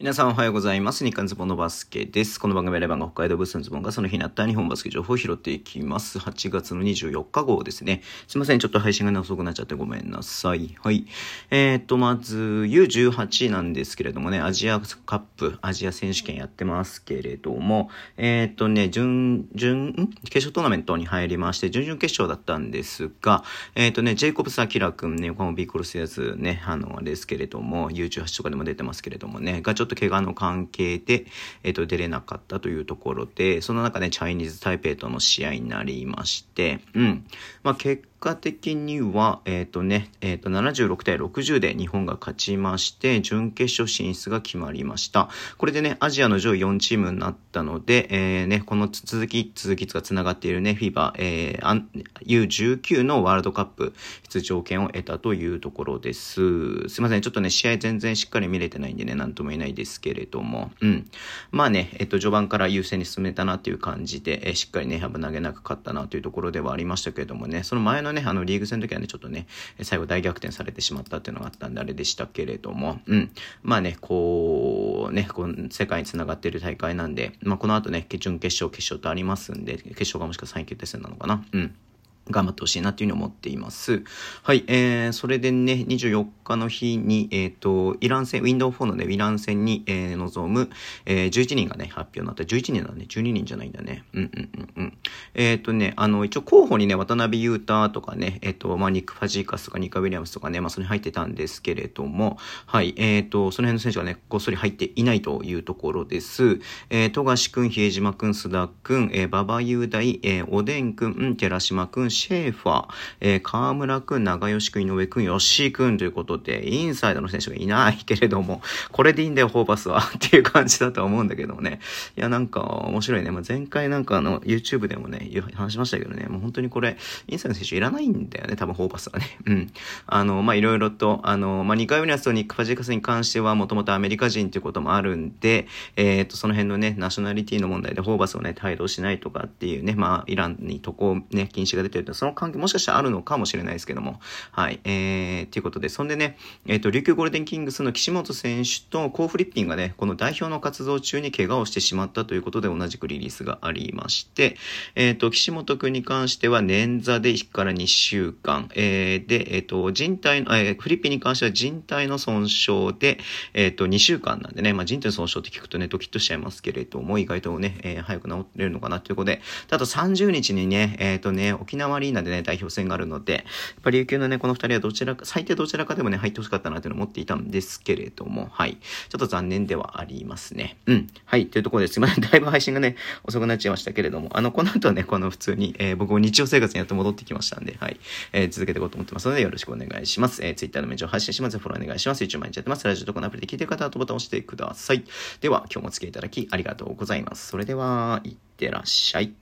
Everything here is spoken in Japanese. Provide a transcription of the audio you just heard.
皆さんおはようございます。日刊ズボンのバスケです。この番組はレバンが北海道ブースのズボンがその日にあった日本バスケ情報を拾っていきます。8月の24日号ですね。すいません。ちょっと配信がね遅くなっちゃってごめんなさい。はい。えー、っと、まず U18 なんですけれどもね、アジアカップ、アジア選手権やってますけれども、えー、っとね、準、準、決勝トーナメントに入りまして、準々決勝だったんですが、えー、っとね、ジェイコブス・アキラ君ね、横浜ビーコルスやつね、あの、ですけれども、U18 とかでも出てますけれどもね、がちょっと怪我の関係で、えっ、ー、と、出れなかったというところで、その中でチャイニーズ・タイペイとの試合になりまして、うん。まあ、結果的には、えっ、ー、とね、えっ、ー、と、76対60で日本が勝ちまして、準決勝進出が決まりました。これでね、アジアの上位4チームになったので、えー、ね、この続き、続きが繋がっているね、フィーバー、えー、U19 のワールドカップ出場権を得たというところです。すいません、ちょっとね、試合全然しっかり見れてないんでね、なんとも言えないですけれども、うん。まあね、えっ、と、序盤から優勢に進めたなっていう感じで、えー、しっかりね、危なげなく勝ったなというところではありましたけれどもね、その前のね、あの、リーグ戦の時はね、ちょっとね、最後大逆転されてしまったっていうのがあったんで、あれでしたけれども、うん。まあね、こう、ね、この、世界につながっている大会なんで、まあこの後ね、準決勝、決勝とありますんで、決勝がもしくは3位決定戦なのかな。うん。頑張ってほしいなっていうふうに思っています。はい、えー、それでね、24日の日に、えっ、ー、と、イラン戦、Windows 4のね、イラン戦に、えー、臨む、えー、11人がね、発表になった。11人だね。12人じゃないんだね。うんうんうんうん。えっ、ー、とね、あの、一応候補にね、渡辺裕太とかね、えっ、ー、と、まあ、ニック・ファジーカスとかニカ・ウィリアムスとかね、まあ、それに入ってたんですけれども、はい、えっ、ー、と、その辺の選手がね、ごっそり入っていないというところです。えー、富樫くん、比江島くん、須田くん、えー、馬場雄大、えー、おでんくん、寺島くん、シェーファー、えー、河村くん、長吉くん、井上くん、吉井くんということで、インサイドの選手がいないけれども、これでいいんだよ、ホーバスはっていう感じだと思うんだけどもね。いや、なんか面白いね。まあ、前回なんかあの、YouTube でもね、話しましたけどね、もう本当にこれ、インサイドの選手いらないんだよね、多分ホーバスはね。うん。あの、まあ、いろいろと、あの、まあ、2回目のやつとニック・ファジーカスに関しては、もともとアメリカ人っていうこともあるんで、えっ、と、その辺のね、ナショナリティの問題でホーバスをね、帯同しないとかっていうね、まあ、イランに渡航ね、禁止が出てると、その関係もしかしたらあるのかもしれないですけども。はい。えー、ということで、そんでね、えっ、ー、と、琉球ゴールデンキングスの岸本選手とコーフリッピンがね、この代表の活動中に怪我をしてしまったということで同じくリリースがありまして、えっ、ー、と、岸本くんに関しては捻挫でから2週間、えー、で、えっ、ー、と、人体の、えー、フリッピンに関しては人体の損傷で、えっ、と、2週間なんでね、まあ、人体の損傷って聞くとね、ドキッとしちゃいますけれども、意外とね、えー、早く治れるのかなということで、ただ30日にね、えっ、とね、沖縄アリーナでね、代表戦があるので、やっぱり琉球のね、この二人はどちらか、最低どちらかでもね、入ってほしかったなというのを思っていたんですけれども、はい。ちょっと残念ではありますね。うん。はい。というところですません。だいぶ配信がね、遅くなっちゃいましたけれども、あの、この後はね、この普通に、えー、僕も日常生活にやって戻ってきましたんで、はい。えー、続けていこうと思ってますので、よろしくお願いします。えー、Twitter のメンジを発信します。フォローお願いします。YouTube 毎日やってます。ラジオとかのアプリで聞いてる方はボタンを押してください。では、今日もお付き合いいただきありがとうございます。それでは、いってらっしゃい。